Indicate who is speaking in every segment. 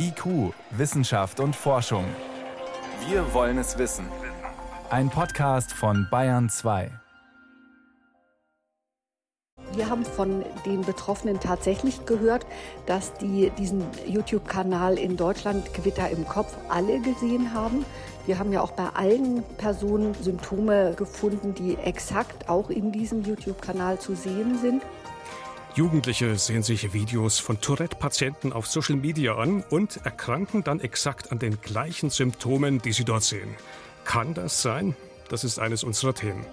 Speaker 1: IQ, Wissenschaft und Forschung. Wir wollen es wissen. Ein Podcast von Bayern 2.
Speaker 2: Wir haben von den Betroffenen tatsächlich gehört, dass die diesen YouTube-Kanal in Deutschland Gewitter im Kopf alle gesehen haben. Wir haben ja auch bei allen Personen Symptome gefunden, die exakt auch in diesem YouTube-Kanal zu sehen sind.
Speaker 3: Jugendliche sehen sich Videos von Tourette-Patienten auf Social Media an und erkranken dann exakt an den gleichen Symptomen, die sie dort sehen. Kann das sein? Das ist eines unserer Themen.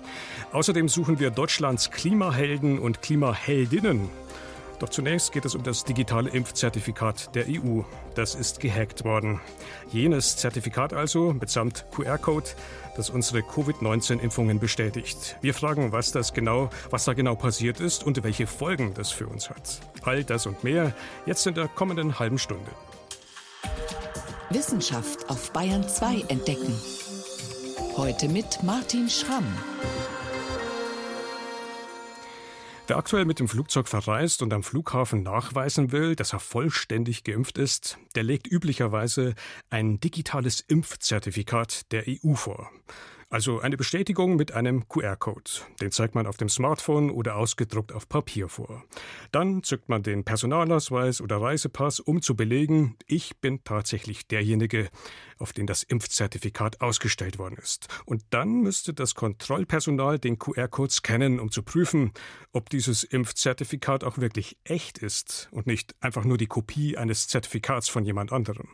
Speaker 3: Außerdem suchen wir Deutschlands Klimahelden und Klimaheldinnen. Doch zunächst geht es um das digitale Impfzertifikat der EU. Das ist gehackt worden. Jenes Zertifikat also mitsamt QR-Code, das unsere Covid-19-Impfungen bestätigt. Wir fragen, was das genau, was da genau passiert ist und welche Folgen das für uns hat. All das und mehr jetzt in der kommenden halben Stunde.
Speaker 4: Wissenschaft auf Bayern 2 entdecken. Heute mit Martin Schramm.
Speaker 3: Wer aktuell mit dem Flugzeug verreist und am Flughafen nachweisen will, dass er vollständig geimpft ist, der legt üblicherweise ein digitales Impfzertifikat der EU vor. Also eine Bestätigung mit einem QR-Code. Den zeigt man auf dem Smartphone oder ausgedruckt auf Papier vor. Dann zückt man den Personalausweis oder Reisepass, um zu belegen, ich bin tatsächlich derjenige, auf den das Impfzertifikat ausgestellt worden ist. Und dann müsste das Kontrollpersonal den QR-Code scannen, um zu prüfen, ob dieses Impfzertifikat auch wirklich echt ist und nicht einfach nur die Kopie eines Zertifikats von jemand anderem.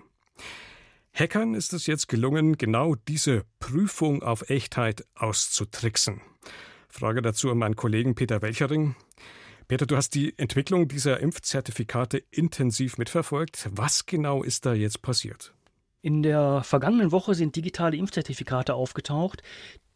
Speaker 3: Hackern ist es jetzt gelungen, genau diese Prüfung auf Echtheit auszutricksen. Frage dazu an meinen Kollegen Peter Welchering. Peter, du hast die Entwicklung dieser Impfzertifikate intensiv mitverfolgt. Was genau ist da jetzt passiert?
Speaker 5: In der vergangenen Woche sind digitale Impfzertifikate aufgetaucht,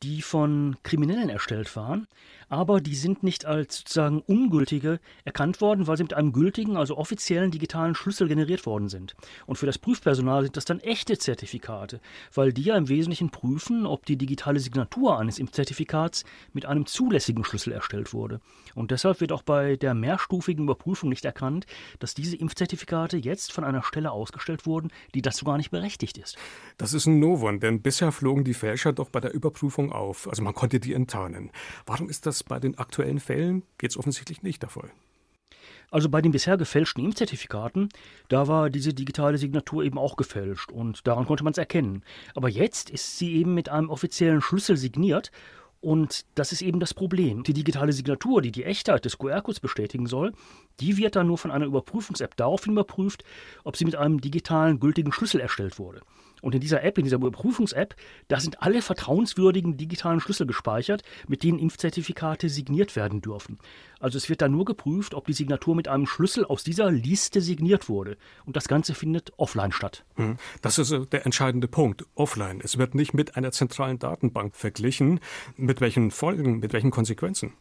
Speaker 5: die von Kriminellen erstellt waren, aber die sind nicht als sozusagen ungültige erkannt worden, weil sie mit einem gültigen, also offiziellen digitalen Schlüssel generiert worden sind. Und für das Prüfpersonal sind das dann echte Zertifikate, weil die ja im Wesentlichen prüfen, ob die digitale Signatur eines Impfzertifikats mit einem zulässigen Schlüssel erstellt wurde. Und deshalb wird auch bei der mehrstufigen Überprüfung nicht erkannt, dass diese Impfzertifikate jetzt von einer Stelle ausgestellt wurden, die dazu gar nicht berechtigt ist.
Speaker 3: Das ist ein Novum, denn bisher flogen die Fälscher doch bei der Überprüfung auf. Also man konnte die enttarnen. Warum ist das bei den aktuellen Fällen jetzt offensichtlich nicht der Fall?
Speaker 5: Also bei den bisher gefälschten Impfzertifikaten, da war diese digitale Signatur eben auch gefälscht und daran konnte man es erkennen. Aber jetzt ist sie eben mit einem offiziellen Schlüssel signiert und das ist eben das Problem. Die digitale Signatur, die die Echtheit des QR-Codes bestätigen soll, die wird dann nur von einer Überprüfungs-App daraufhin überprüft, ob sie mit einem digitalen gültigen Schlüssel erstellt wurde. Und in dieser App, in dieser Überprüfungs-App, da sind alle vertrauenswürdigen digitalen Schlüssel gespeichert, mit denen Impfzertifikate signiert werden dürfen. Also es wird dann nur geprüft, ob die Signatur mit einem Schlüssel aus dieser Liste signiert wurde. Und das Ganze findet offline statt.
Speaker 3: Hm. Das ist der entscheidende Punkt. Offline. Es wird nicht mit einer zentralen Datenbank verglichen. Mit welchen Folgen, mit welchen Konsequenzen?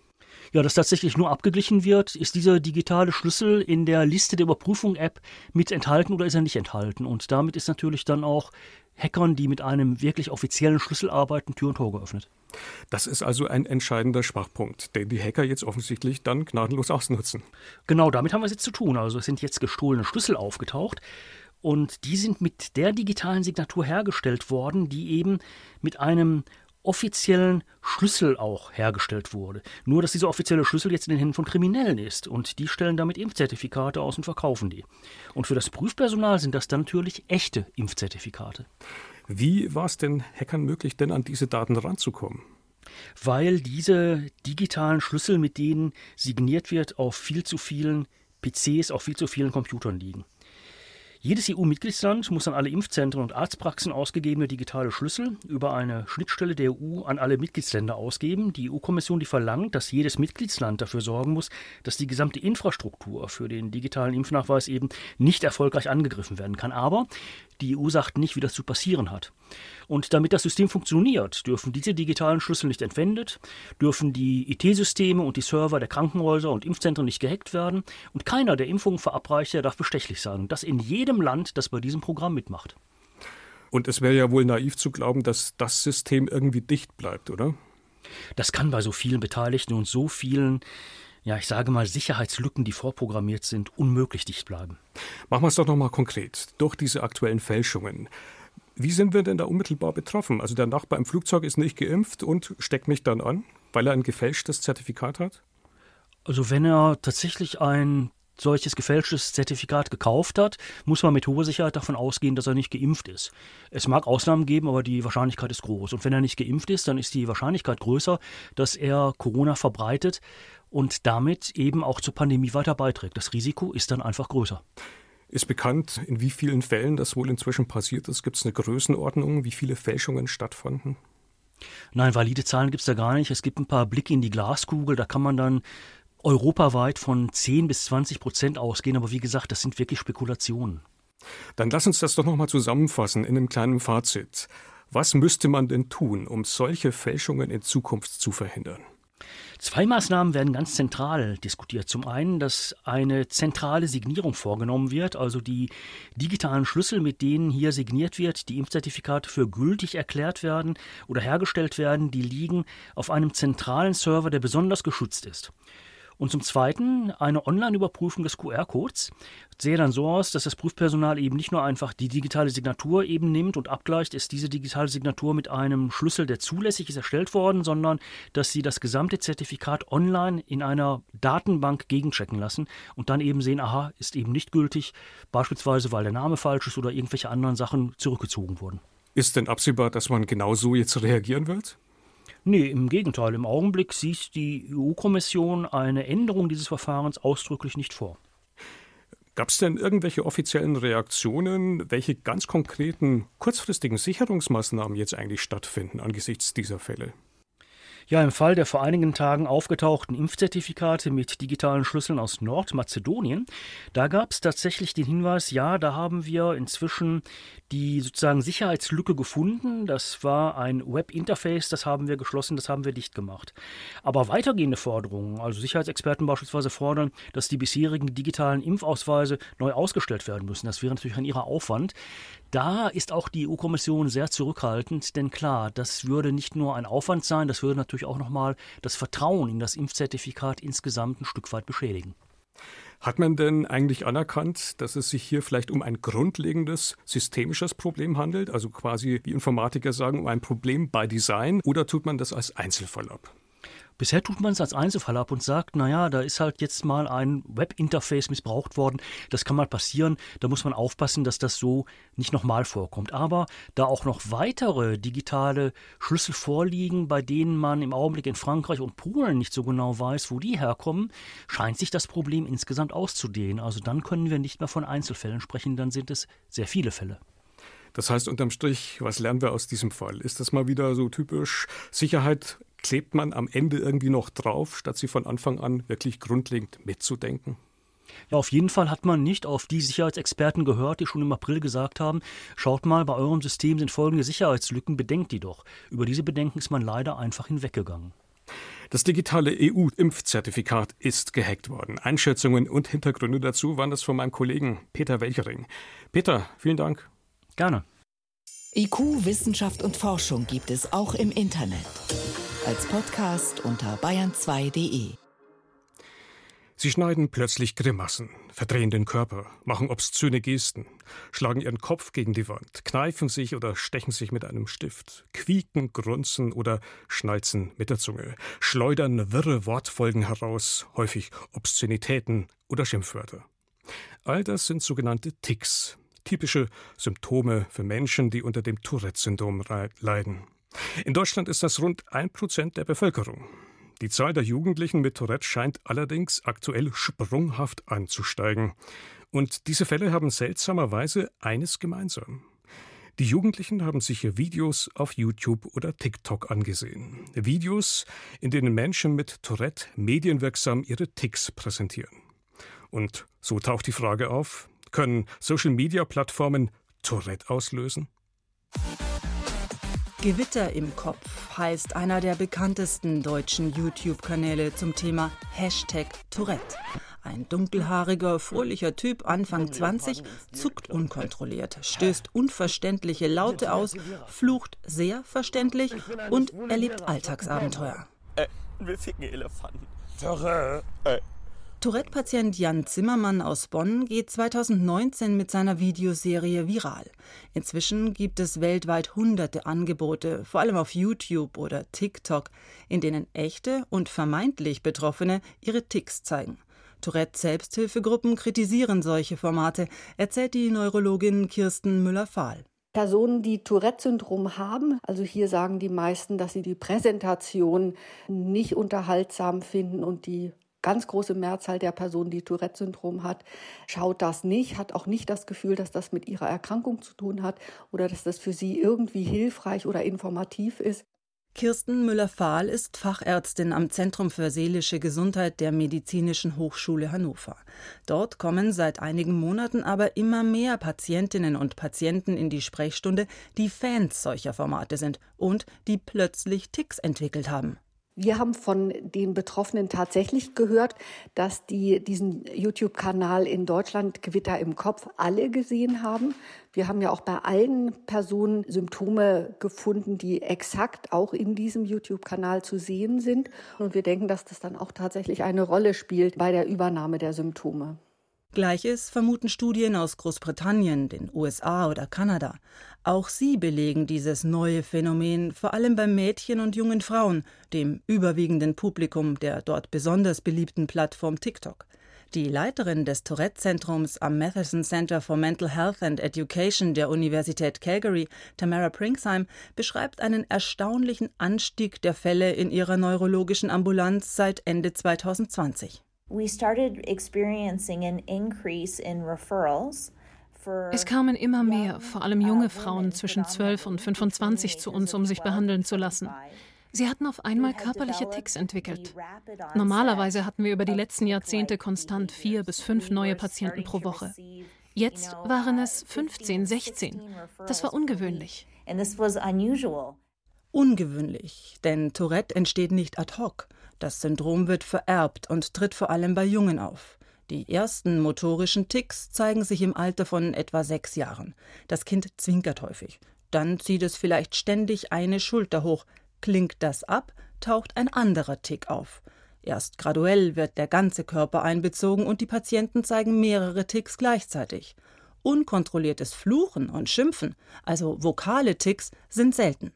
Speaker 5: Ja, dass tatsächlich nur abgeglichen wird, ist dieser digitale Schlüssel in der Liste der Überprüfung-App mit enthalten oder ist er nicht enthalten? Und damit ist natürlich dann auch Hackern, die mit einem wirklich offiziellen Schlüssel arbeiten, Tür und Tor geöffnet.
Speaker 3: Das ist also ein entscheidender Schwachpunkt, den die Hacker jetzt offensichtlich dann gnadenlos ausnutzen.
Speaker 5: Genau, damit haben wir es jetzt zu tun. Also es sind jetzt gestohlene Schlüssel aufgetaucht. Und die sind mit der digitalen Signatur hergestellt worden, die eben mit einem offiziellen Schlüssel auch hergestellt wurde. Nur, dass dieser offizielle Schlüssel jetzt in den Händen von Kriminellen ist und die stellen damit Impfzertifikate aus und verkaufen die. Und für das Prüfpersonal sind das dann natürlich echte Impfzertifikate.
Speaker 3: Wie war es den Hackern möglich, denn an diese Daten ranzukommen?
Speaker 5: Weil diese digitalen Schlüssel, mit denen signiert wird, auf viel zu vielen PCs, auf viel zu vielen Computern liegen. Jedes EU-Mitgliedsland muss an alle Impfzentren und Arztpraxen ausgegebene digitale Schlüssel über eine Schnittstelle der EU an alle Mitgliedsländer ausgeben. Die EU-Kommission, die verlangt, dass jedes Mitgliedsland dafür sorgen muss, dass die gesamte Infrastruktur für den digitalen Impfnachweis eben nicht erfolgreich angegriffen werden kann. Aber die EU sagt nicht, wie das zu passieren hat. Und damit das System funktioniert, dürfen diese digitalen Schlüssel nicht entwendet, dürfen die IT-Systeme und die Server der Krankenhäuser und Impfzentren nicht gehackt werden und keiner der Impfungen Verabreicher darf bestechlich sein. Das in jedem Land, das bei diesem Programm mitmacht.
Speaker 3: Und es wäre ja wohl naiv zu glauben, dass das System irgendwie dicht bleibt, oder?
Speaker 5: Das kann bei so vielen Beteiligten und so vielen ja, ich sage mal, Sicherheitslücken, die vorprogrammiert sind, unmöglich dicht bleiben.
Speaker 3: Machen wir es doch nochmal konkret. Durch diese aktuellen Fälschungen. Wie sind wir denn da unmittelbar betroffen? Also der Nachbar im Flugzeug ist nicht geimpft und steckt mich dann an, weil er ein gefälschtes Zertifikat hat?
Speaker 5: Also wenn er tatsächlich ein solches gefälschtes Zertifikat gekauft hat, muss man mit hoher Sicherheit davon ausgehen, dass er nicht geimpft ist. Es mag Ausnahmen geben, aber die Wahrscheinlichkeit ist groß. Und wenn er nicht geimpft ist, dann ist die Wahrscheinlichkeit größer, dass er Corona verbreitet und damit eben auch zur Pandemie weiter beiträgt. Das Risiko ist dann einfach größer.
Speaker 3: Ist bekannt, in wie vielen Fällen das wohl inzwischen passiert ist? Gibt es eine Größenordnung, wie viele Fälschungen stattfanden?
Speaker 5: Nein, valide Zahlen gibt es da gar nicht. Es gibt ein paar Blicke in die Glaskugel, da kann man dann europaweit von 10 bis 20 Prozent ausgehen, aber wie gesagt, das sind wirklich Spekulationen.
Speaker 3: Dann lass uns das doch nochmal zusammenfassen in einem kleinen Fazit. Was müsste man denn tun, um solche Fälschungen in Zukunft zu verhindern?
Speaker 5: Zwei Maßnahmen werden ganz zentral diskutiert. Zum einen, dass eine zentrale Signierung vorgenommen wird, also die digitalen Schlüssel, mit denen hier signiert wird, die Impfzertifikate für gültig erklärt werden oder hergestellt werden, die liegen auf einem zentralen Server, der besonders geschützt ist. Und zum Zweiten eine Online-Überprüfung des QR-Codes. Sehe dann so aus, dass das Prüfpersonal eben nicht nur einfach die digitale Signatur eben nimmt und abgleicht, ist diese digitale Signatur mit einem Schlüssel, der zulässig ist, erstellt worden, sondern dass sie das gesamte Zertifikat online in einer Datenbank gegenchecken lassen und dann eben sehen, aha, ist eben nicht gültig, beispielsweise weil der Name falsch ist oder irgendwelche anderen Sachen zurückgezogen wurden.
Speaker 3: Ist denn absehbar, dass man genau so jetzt reagieren wird?
Speaker 5: Nee, im Gegenteil. Im Augenblick sieht die EU-Kommission eine Änderung dieses Verfahrens ausdrücklich nicht vor.
Speaker 3: Gab es denn irgendwelche offiziellen Reaktionen, welche ganz konkreten kurzfristigen Sicherungsmaßnahmen jetzt eigentlich stattfinden angesichts dieser Fälle?
Speaker 5: Ja, im Fall der vor einigen Tagen aufgetauchten Impfzertifikate mit digitalen Schlüsseln aus Nordmazedonien, da gab es tatsächlich den Hinweis, ja, da haben wir inzwischen die sozusagen Sicherheitslücke gefunden. Das war ein Webinterface, das haben wir geschlossen, das haben wir dicht gemacht. Aber weitergehende Forderungen, also Sicherheitsexperten beispielsweise fordern, dass die bisherigen digitalen Impfausweise neu ausgestellt werden müssen. Das wäre natürlich ein ihrer Aufwand. Da ist auch die EU-Kommission sehr zurückhaltend, denn klar, das würde nicht nur ein Aufwand sein, das würde natürlich auch nochmal das Vertrauen in das Impfzertifikat insgesamt ein Stück weit beschädigen.
Speaker 3: Hat man denn eigentlich anerkannt, dass es sich hier vielleicht um ein grundlegendes systemisches Problem handelt, also quasi, wie Informatiker sagen, um ein Problem bei Design, oder tut man das als Einzelfall ab?
Speaker 5: Bisher tut man es als Einzelfall ab und sagt, naja, da ist halt jetzt mal ein Webinterface missbraucht worden. Das kann mal passieren. Da muss man aufpassen, dass das so nicht nochmal vorkommt. Aber da auch noch weitere digitale Schlüssel vorliegen, bei denen man im Augenblick in Frankreich und Polen nicht so genau weiß, wo die herkommen, scheint sich das Problem insgesamt auszudehnen. Also dann können wir nicht mehr von Einzelfällen sprechen, dann sind es sehr viele Fälle.
Speaker 3: Das heißt unterm Strich, was lernen wir aus diesem Fall? Ist das mal wieder so typisch Sicherheit klebt man am Ende irgendwie noch drauf, statt sie von Anfang an wirklich grundlegend mitzudenken?
Speaker 5: Ja, auf jeden Fall hat man nicht auf die Sicherheitsexperten gehört, die schon im April gesagt haben, schaut mal, bei eurem System sind folgende Sicherheitslücken, bedenkt die doch. Über diese Bedenken ist man leider einfach hinweggegangen.
Speaker 3: Das digitale EU-Impfzertifikat ist gehackt worden. Einschätzungen und Hintergründe dazu waren das von meinem Kollegen Peter Welchering. Peter, vielen Dank.
Speaker 5: Gerne.
Speaker 4: IQ, Wissenschaft und Forschung gibt es auch im Internet als Podcast unter bayern2.de.
Speaker 3: Sie schneiden plötzlich Grimassen, verdrehen den Körper, machen obszöne Gesten, schlagen ihren Kopf gegen die Wand, kneifen sich oder stechen sich mit einem Stift, quieken, grunzen oder schnalzen mit der Zunge, schleudern wirre Wortfolgen heraus, häufig Obszönitäten oder Schimpfwörter. All das sind sogenannte Ticks, typische Symptome für Menschen, die unter dem Tourette-Syndrom leiden. In Deutschland ist das rund ein Prozent der Bevölkerung. Die Zahl der Jugendlichen mit Tourette scheint allerdings aktuell sprunghaft anzusteigen. Und diese Fälle haben seltsamerweise eines gemeinsam. Die Jugendlichen haben sich Videos auf YouTube oder TikTok angesehen. Videos, in denen Menschen mit Tourette medienwirksam ihre Ticks präsentieren. Und so taucht die Frage auf, können Social-Media-Plattformen Tourette auslösen?
Speaker 6: Gewitter im Kopf heißt einer der bekanntesten deutschen YouTube-Kanäle zum Thema Hashtag Tourette. Ein dunkelhaariger, fröhlicher Typ, Anfang 20, zuckt unkontrolliert, stößt unverständliche Laute aus, flucht sehr verständlich und erlebt Alltagsabenteuer.
Speaker 7: Äh, wir ficken Elefanten.
Speaker 6: Tourette-Patient Jan Zimmermann aus Bonn geht 2019 mit seiner Videoserie viral. Inzwischen gibt es weltweit hunderte Angebote, vor allem auf YouTube oder TikTok, in denen echte und vermeintlich Betroffene ihre Ticks zeigen. Tourette-Selbsthilfegruppen kritisieren solche Formate, erzählt die Neurologin Kirsten Müller-Fahl.
Speaker 2: Personen, die Tourette-Syndrom haben, also hier sagen die meisten, dass sie die Präsentation nicht unterhaltsam finden und die ganz große Mehrzahl der Personen, die Tourette-Syndrom hat, schaut das nicht, hat auch nicht das Gefühl, dass das mit ihrer Erkrankung zu tun hat oder dass das für sie irgendwie hilfreich oder informativ ist.
Speaker 6: Kirsten Müller-Fahl ist Fachärztin am Zentrum für seelische Gesundheit der Medizinischen Hochschule Hannover. Dort kommen seit einigen Monaten aber immer mehr Patientinnen und Patienten in die Sprechstunde, die Fans solcher Formate sind und die plötzlich Ticks entwickelt haben.
Speaker 2: Wir haben von den Betroffenen tatsächlich gehört, dass die diesen YouTube-Kanal in Deutschland Gewitter im Kopf alle gesehen haben. Wir haben ja auch bei allen Personen Symptome gefunden, die exakt auch in diesem YouTube-Kanal zu sehen sind. Und wir denken, dass das dann auch tatsächlich eine Rolle spielt bei der Übernahme der Symptome.
Speaker 6: Gleiches vermuten Studien aus Großbritannien, den USA oder Kanada. Auch sie belegen dieses neue Phänomen vor allem bei Mädchen und jungen Frauen, dem überwiegenden Publikum der dort besonders beliebten Plattform TikTok. Die Leiterin des Tourette-Zentrums am Matheson Center for Mental Health and Education der Universität Calgary, Tamara Pringsheim, beschreibt einen erstaunlichen Anstieg der Fälle in ihrer neurologischen Ambulanz seit Ende 2020.
Speaker 7: Es kamen immer mehr, vor allem junge Frauen zwischen 12 und 25 zu uns, um sich behandeln zu lassen. Sie hatten auf einmal körperliche Ticks entwickelt. Normalerweise hatten wir über die letzten Jahrzehnte konstant vier bis fünf neue Patienten pro Woche. Jetzt waren es 15, 16. Das war ungewöhnlich.
Speaker 6: Ungewöhnlich, denn Tourette entsteht nicht ad hoc. Das Syndrom wird vererbt und tritt vor allem bei Jungen auf. Die ersten motorischen Ticks zeigen sich im Alter von etwa sechs Jahren. Das Kind zwinkert häufig. Dann zieht es vielleicht ständig eine Schulter hoch. Klingt das ab, taucht ein anderer Tick auf. Erst graduell wird der ganze Körper einbezogen und die Patienten zeigen mehrere Ticks gleichzeitig. Unkontrolliertes Fluchen und Schimpfen, also vokale Ticks, sind selten.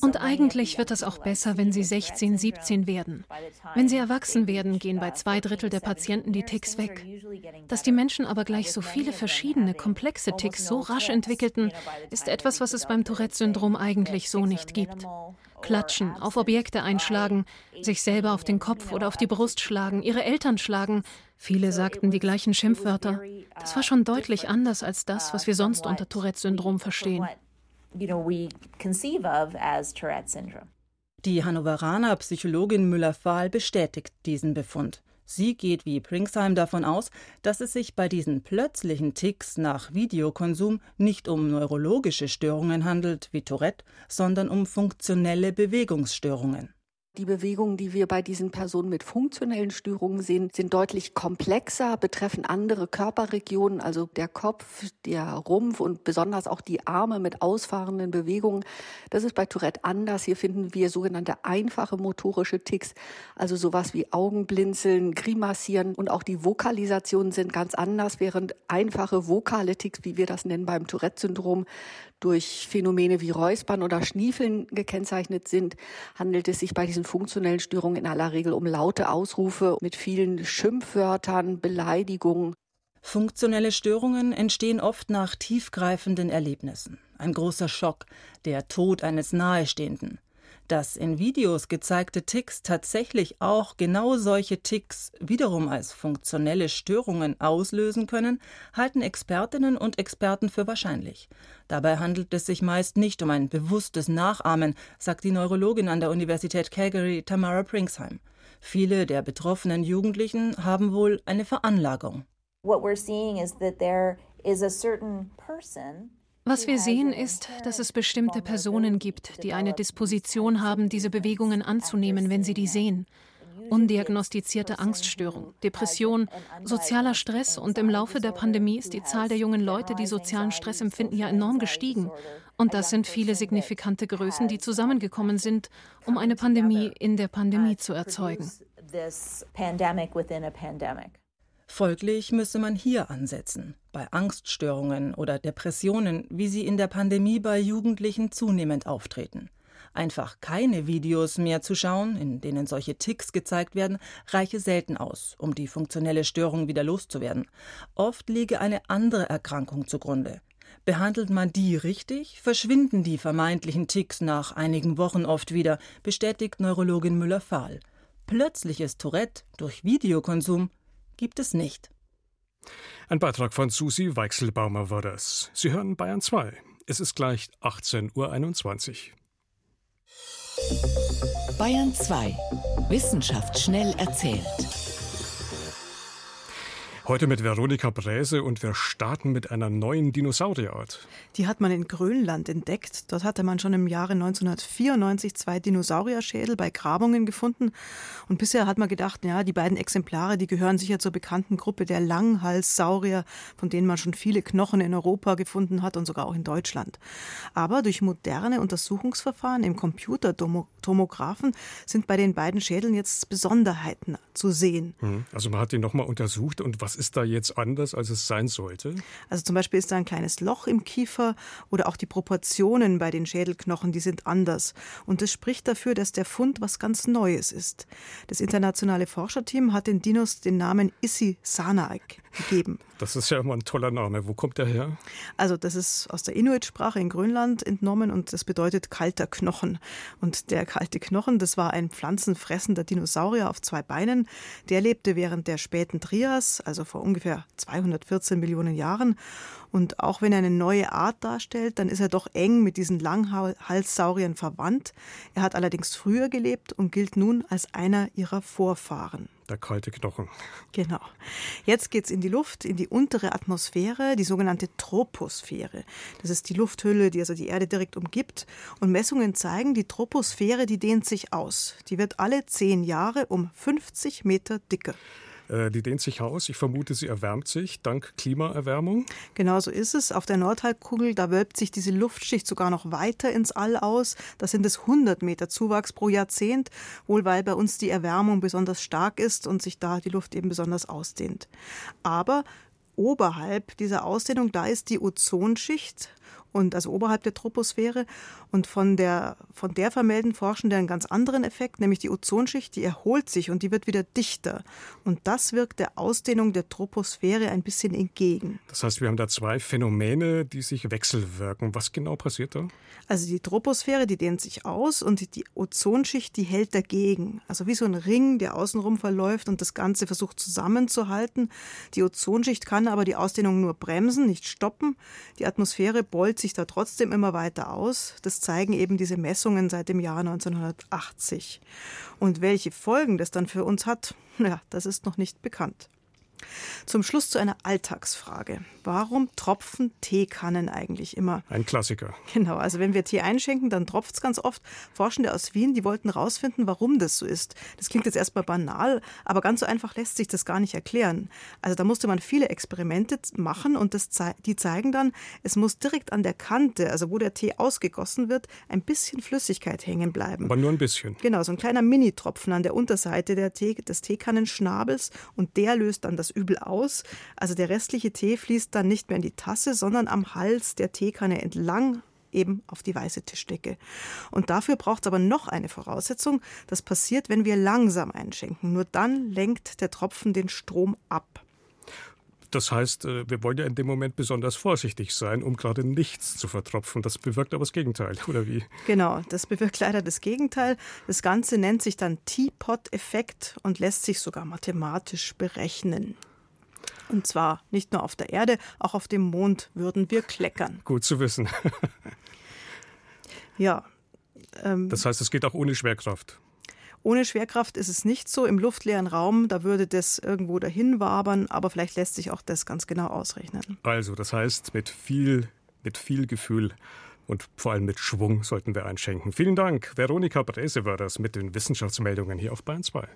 Speaker 7: Und eigentlich wird es auch besser, wenn sie 16, 17 werden. Wenn sie erwachsen werden, gehen bei zwei Drittel der Patienten die Ticks weg. Dass die Menschen aber gleich so viele verschiedene, komplexe Ticks so rasch entwickelten, ist etwas, was es beim Tourette-Syndrom eigentlich so nicht gibt. Klatschen, auf Objekte einschlagen, sich selber auf den Kopf oder auf die Brust schlagen, ihre Eltern schlagen. Viele sagten die gleichen Schimpfwörter. Das war schon deutlich anders als das, was wir sonst unter Tourette-Syndrom verstehen.
Speaker 6: Die Hannoveraner Psychologin Müller-Fahl bestätigt diesen Befund. Sie geht wie Pringsheim davon aus, dass es sich bei diesen plötzlichen Ticks nach Videokonsum nicht um neurologische Störungen handelt, wie Tourette, sondern um funktionelle Bewegungsstörungen.
Speaker 2: Die Bewegungen, die wir bei diesen Personen mit funktionellen Störungen sehen, sind deutlich komplexer, betreffen andere Körperregionen, also der Kopf, der Rumpf und besonders auch die Arme mit ausfahrenden Bewegungen. Das ist bei Tourette anders. Hier finden wir sogenannte einfache motorische Ticks, also sowas wie Augenblinzeln, Grimassieren und auch die Vokalisationen sind ganz anders, während einfache vokale Ticks, wie wir das nennen beim Tourette-Syndrom, durch Phänomene wie Räuspern oder Schniefeln gekennzeichnet sind, handelt es sich bei diesen funktionellen Störungen in aller Regel um laute Ausrufe mit vielen Schimpfwörtern, Beleidigungen.
Speaker 6: Funktionelle Störungen entstehen oft nach tiefgreifenden Erlebnissen. Ein großer Schock, der Tod eines Nahestehenden. Dass in Videos gezeigte Ticks tatsächlich auch genau solche Ticks wiederum als funktionelle Störungen auslösen können, halten Expertinnen und Experten für wahrscheinlich. Dabei handelt es sich meist nicht um ein bewusstes Nachahmen, sagt die Neurologin an der Universität Calgary Tamara Pringsheim. Viele der betroffenen Jugendlichen haben wohl eine Veranlagung. What we're seeing is that there is a
Speaker 7: certain person was wir sehen, ist, dass es bestimmte Personen gibt, die eine Disposition haben, diese Bewegungen anzunehmen, wenn sie die sehen. undiagnostizierte Angststörung, Depression, sozialer Stress und im Laufe der Pandemie ist die Zahl der jungen Leute, die sozialen Stress empfinden, ja enorm gestiegen. Und das sind viele signifikante Größen, die zusammengekommen sind, um eine Pandemie in der Pandemie zu erzeugen.
Speaker 6: Folglich müsse man hier ansetzen, bei Angststörungen oder Depressionen, wie sie in der Pandemie bei Jugendlichen zunehmend auftreten. Einfach keine Videos mehr zu schauen, in denen solche Ticks gezeigt werden, reiche selten aus, um die funktionelle Störung wieder loszuwerden. Oft liege eine andere Erkrankung zugrunde. Behandelt man die richtig, verschwinden die vermeintlichen Ticks nach einigen Wochen oft wieder, bestätigt Neurologin Müller-Fahl. Plötzliches Tourette durch Videokonsum gibt es nicht.
Speaker 3: Ein Beitrag von Susi Weichselbaumer war das. Sie hören Bayern 2. Es ist gleich 18.21 Uhr.
Speaker 4: Bayern 2. Wissenschaft schnell erzählt.
Speaker 3: Heute mit Veronika Bräse und wir starten mit einer neuen Dinosaurierart.
Speaker 8: Die hat man in Grönland entdeckt. Dort hatte man schon im Jahre 1994 zwei Dinosaurierschädel bei Grabungen gefunden. Und bisher hat man gedacht, ja, die beiden Exemplare, die gehören sicher zur bekannten Gruppe der Langhalssaurier, von denen man schon viele Knochen in Europa gefunden hat und sogar auch in Deutschland. Aber durch moderne Untersuchungsverfahren im Computertomographen sind bei den beiden Schädeln jetzt Besonderheiten zu sehen.
Speaker 3: Mhm. Also man hat die nochmal untersucht und was was ist da jetzt anders, als es sein sollte?
Speaker 8: Also zum Beispiel ist da ein kleines Loch im Kiefer oder auch die Proportionen bei den Schädelknochen, die sind anders. Und das spricht dafür, dass der Fund was ganz Neues ist. Das internationale Forscherteam hat den Dinos den Namen Issi Sanaik gegeben.
Speaker 3: Das ist ja immer ein toller Name. Wo kommt der her?
Speaker 8: Also das ist aus der Inuit-Sprache in Grönland entnommen und das bedeutet kalter Knochen. Und der kalte Knochen, das war ein pflanzenfressender Dinosaurier auf zwei Beinen. Der lebte während der späten Trias, also vor ungefähr 214 Millionen Jahren. Und auch wenn er eine neue Art darstellt, dann ist er doch eng mit diesen Langhalssauriern verwandt. Er hat allerdings früher gelebt und gilt nun als einer ihrer Vorfahren.
Speaker 3: Der kalte Knochen.
Speaker 8: Genau. Jetzt geht es in die Luft, in die untere Atmosphäre, die sogenannte Troposphäre. Das ist die Lufthülle, die also die Erde direkt umgibt. Und Messungen zeigen, die Troposphäre, die dehnt sich aus. Die wird alle zehn Jahre um 50 Meter dicker.
Speaker 3: Äh, die dehnt sich aus. Ich vermute, sie erwärmt sich dank Klimaerwärmung.
Speaker 8: Genau so ist es. Auf der Nordhalbkugel, da wölbt sich diese Luftschicht sogar noch weiter ins All aus. Da sind es 100 Meter Zuwachs pro Jahrzehnt, wohl weil bei uns die Erwärmung besonders stark ist und sich da die Luft eben besonders ausdehnt. Aber oberhalb dieser Ausdehnung, da ist die Ozonschicht und also oberhalb der Troposphäre. Und von der, von der vermelden Forschende einen ganz anderen Effekt, nämlich die Ozonschicht, die erholt sich und die wird wieder dichter. Und das wirkt der Ausdehnung der Troposphäre ein bisschen entgegen.
Speaker 3: Das heißt, wir haben da zwei Phänomene, die sich wechselwirken. Was genau passiert da?
Speaker 8: Also die Troposphäre, die dehnt sich aus und die Ozonschicht, die hält dagegen. Also wie so ein Ring, der außenrum verläuft und das Ganze versucht zusammenzuhalten. Die Ozonschicht kann aber die Ausdehnung nur bremsen, nicht stoppen. Die Atmosphäre beult sich da trotzdem immer weiter aus. Das zeigen eben diese Messungen seit dem Jahr 1980. Und welche Folgen das dann für uns hat, ja, das ist noch nicht bekannt. Zum Schluss zu einer Alltagsfrage. Warum tropfen Teekannen eigentlich immer?
Speaker 3: Ein Klassiker.
Speaker 8: Genau, also wenn wir Tee einschenken, dann tropft es ganz oft. Forschende aus Wien, die wollten herausfinden, warum das so ist. Das klingt jetzt erstmal banal, aber ganz so einfach lässt sich das gar nicht erklären. Also da musste man viele Experimente machen und das, die zeigen dann, es muss direkt an der Kante, also wo der Tee ausgegossen wird, ein bisschen Flüssigkeit hängen bleiben.
Speaker 3: Aber nur ein bisschen.
Speaker 8: Genau, so ein kleiner Mini-Tropfen an der Unterseite der Tee, des Teekannenschnabels und der löst dann das übel aus. Also der restliche Tee fließt dann nicht mehr in die Tasse, sondern am Hals der Teekanne entlang eben auf die weiße Tischdecke. Und dafür braucht es aber noch eine Voraussetzung. Das passiert, wenn wir langsam einschenken. Nur dann lenkt der Tropfen den Strom ab.
Speaker 3: Das heißt, äh, wir wollen ja in dem Moment besonders vorsichtig sein, um gerade nichts zu vertropfen. Das bewirkt aber das Gegenteil, oder wie?
Speaker 8: Genau, das bewirkt leider das Gegenteil. Das Ganze nennt sich dann Teapot-Effekt und lässt sich sogar mathematisch berechnen. Und zwar nicht nur auf der Erde, auch auf dem Mond würden wir kleckern.
Speaker 3: Gut zu wissen.
Speaker 8: ja.
Speaker 3: Ähm, das heißt, es geht auch ohne Schwerkraft.
Speaker 8: Ohne Schwerkraft ist es nicht so. Im luftleeren Raum, da würde das irgendwo dahin wabern, aber vielleicht lässt sich auch das ganz genau ausrechnen.
Speaker 3: Also, das heißt, mit viel, mit viel Gefühl und vor allem mit Schwung sollten wir einschenken. Vielen Dank. Veronika Brese war das mit den Wissenschaftsmeldungen hier auf Bayern 2.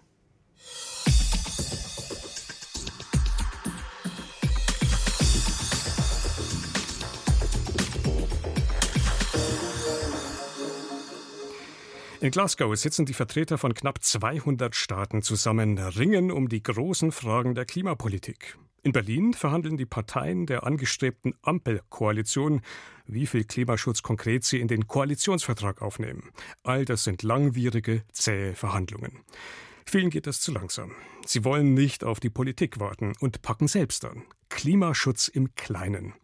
Speaker 3: In Glasgow sitzen die Vertreter von knapp 200 Staaten zusammen, ringen um die großen Fragen der Klimapolitik. In Berlin verhandeln die Parteien der angestrebten Ampelkoalition, wie viel Klimaschutz konkret sie in den Koalitionsvertrag aufnehmen. All das sind langwierige, zähe Verhandlungen. Vielen geht das zu langsam. Sie wollen nicht auf die Politik warten und packen selbst an. Klimaschutz im Kleinen.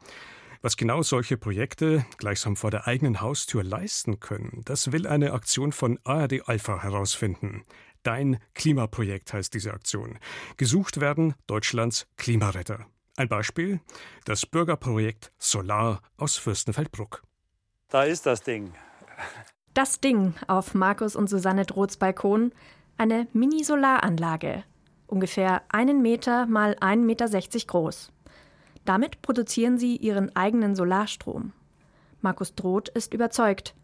Speaker 3: Was genau solche Projekte gleichsam vor der eigenen Haustür leisten können, das will eine Aktion von ARD Alpha herausfinden. Dein Klimaprojekt heißt diese Aktion. Gesucht werden Deutschlands Klimaretter. Ein Beispiel: das Bürgerprojekt Solar aus Fürstenfeldbruck.
Speaker 9: Da ist das Ding.
Speaker 10: Das Ding auf Markus und Susanne Droths Balkon, eine Mini-Solaranlage, ungefähr einen Meter mal 1,60 Meter groß. Damit produzieren sie ihren eigenen Solarstrom. Markus Droth ist überzeugt,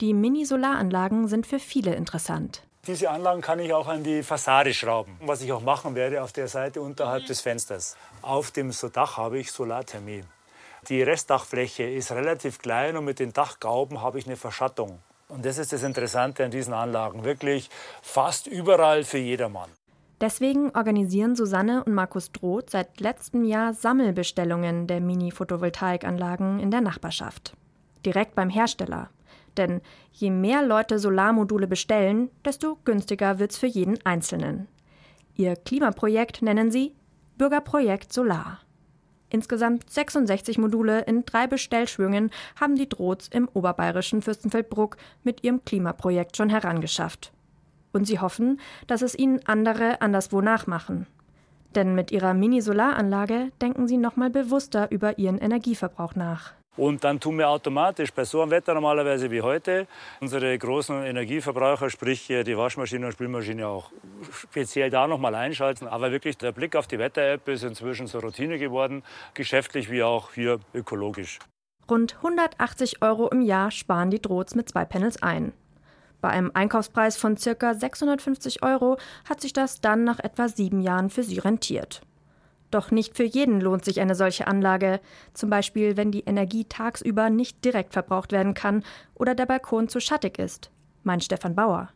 Speaker 10: die Mini-Solaranlagen sind für viele interessant.
Speaker 9: Diese Anlagen kann ich auch an die Fassade schrauben, was ich auch machen werde auf der Seite unterhalb des Fensters. Auf dem Dach habe ich Solarthermie. Die Restdachfläche ist relativ klein und mit den Dachgauben habe ich eine Verschattung. Und das ist das Interessante an diesen Anlagen. Wirklich fast überall für jedermann.
Speaker 10: Deswegen organisieren Susanne und Markus Droth seit letztem Jahr Sammelbestellungen der Mini-Photovoltaikanlagen in der Nachbarschaft. Direkt beim Hersteller. Denn je mehr Leute Solarmodule bestellen, desto günstiger wird's für jeden Einzelnen. Ihr Klimaprojekt nennen sie Bürgerprojekt Solar. Insgesamt 66 Module in drei Bestellschwüngen haben die Drohts im oberbayerischen Fürstenfeldbruck mit ihrem Klimaprojekt schon herangeschafft. Und sie hoffen, dass es ihnen andere anderswo nachmachen. Denn mit ihrer Mini-Solaranlage denken sie nochmal bewusster über ihren Energieverbrauch nach.
Speaker 9: Und dann tun wir automatisch bei so einem Wetter normalerweise wie heute unsere großen Energieverbraucher, sprich die Waschmaschine und Spülmaschine auch speziell da nochmal einschalten. Aber wirklich der Blick auf die Wetter-App ist inzwischen so Routine geworden, geschäftlich wie auch hier ökologisch.
Speaker 10: Rund 180 Euro im Jahr sparen die Drohts mit zwei Panels ein. Bei einem Einkaufspreis von ca. 650 Euro hat sich das dann nach etwa sieben Jahren für sie rentiert. Doch nicht für jeden lohnt sich eine solche Anlage, zum Beispiel wenn die Energie tagsüber nicht direkt verbraucht werden kann oder der Balkon zu schattig ist, meint Stefan Bauer.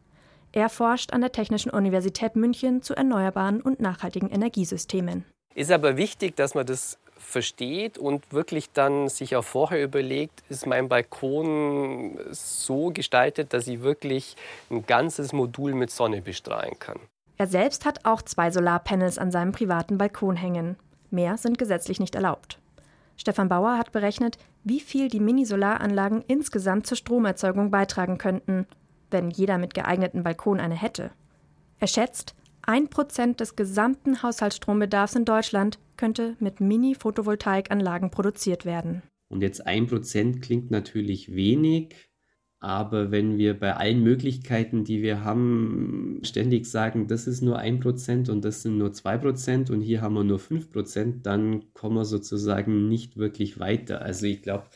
Speaker 10: Er forscht an der Technischen Universität München zu erneuerbaren und nachhaltigen Energiesystemen.
Speaker 11: Ist aber wichtig, dass man das versteht und wirklich dann sich auch vorher überlegt, ist mein Balkon so gestaltet, dass ich wirklich ein ganzes Modul mit Sonne bestrahlen kann.
Speaker 10: Er selbst hat auch zwei Solarpanels an seinem privaten Balkon hängen. Mehr sind gesetzlich nicht erlaubt. Stefan Bauer hat berechnet, wie viel die Mini-Solaranlagen insgesamt zur Stromerzeugung beitragen könnten, wenn jeder mit geeigneten Balkon eine hätte. Er schätzt, ein Prozent des gesamten Haushaltsstrombedarfs in Deutschland könnte mit Mini-Photovoltaikanlagen produziert werden.
Speaker 12: Und jetzt ein Prozent klingt natürlich wenig, aber wenn wir bei allen Möglichkeiten, die wir haben, ständig sagen, das ist nur ein Prozent und das sind nur zwei Prozent und hier haben wir nur fünf Prozent, dann kommen wir sozusagen nicht wirklich weiter. Also ich glaube,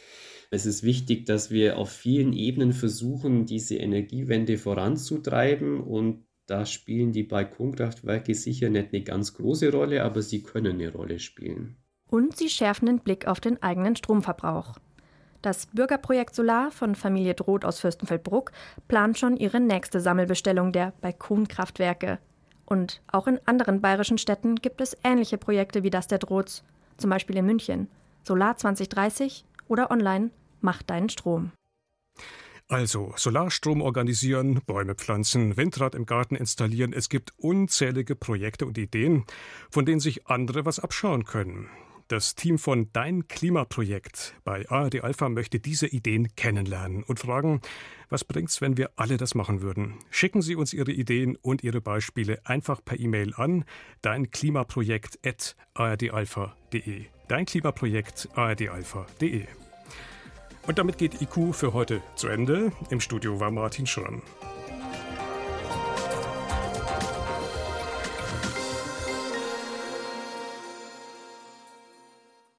Speaker 12: es ist wichtig, dass wir auf vielen Ebenen versuchen, diese Energiewende voranzutreiben und da spielen die Balkonkraftwerke sicher nicht eine ganz große Rolle, aber sie können eine Rolle spielen.
Speaker 10: Und sie schärfen den Blick auf den eigenen Stromverbrauch. Das Bürgerprojekt Solar von Familie Droth aus Fürstenfeldbruck plant schon ihre nächste Sammelbestellung der Balkonkraftwerke. Und auch in anderen bayerischen Städten gibt es ähnliche Projekte wie das der Droths, zum Beispiel in München. Solar 2030 oder online Mach deinen Strom.
Speaker 3: Also Solarstrom organisieren, Bäume pflanzen, Windrad im Garten installieren. Es gibt unzählige Projekte und Ideen, von denen sich andere was abschauen können. Das Team von Dein Klimaprojekt bei ARD Alpha möchte diese Ideen kennenlernen und fragen, was bringt's, wenn wir alle das machen würden? Schicken Sie uns Ihre Ideen und Ihre Beispiele einfach per E-Mail an deinklimaprojekt@ardalpha.de. Dein Klimaprojekt ardalpha.de. Und damit geht IQ für heute zu Ende. Im Studio war Martin Schramm.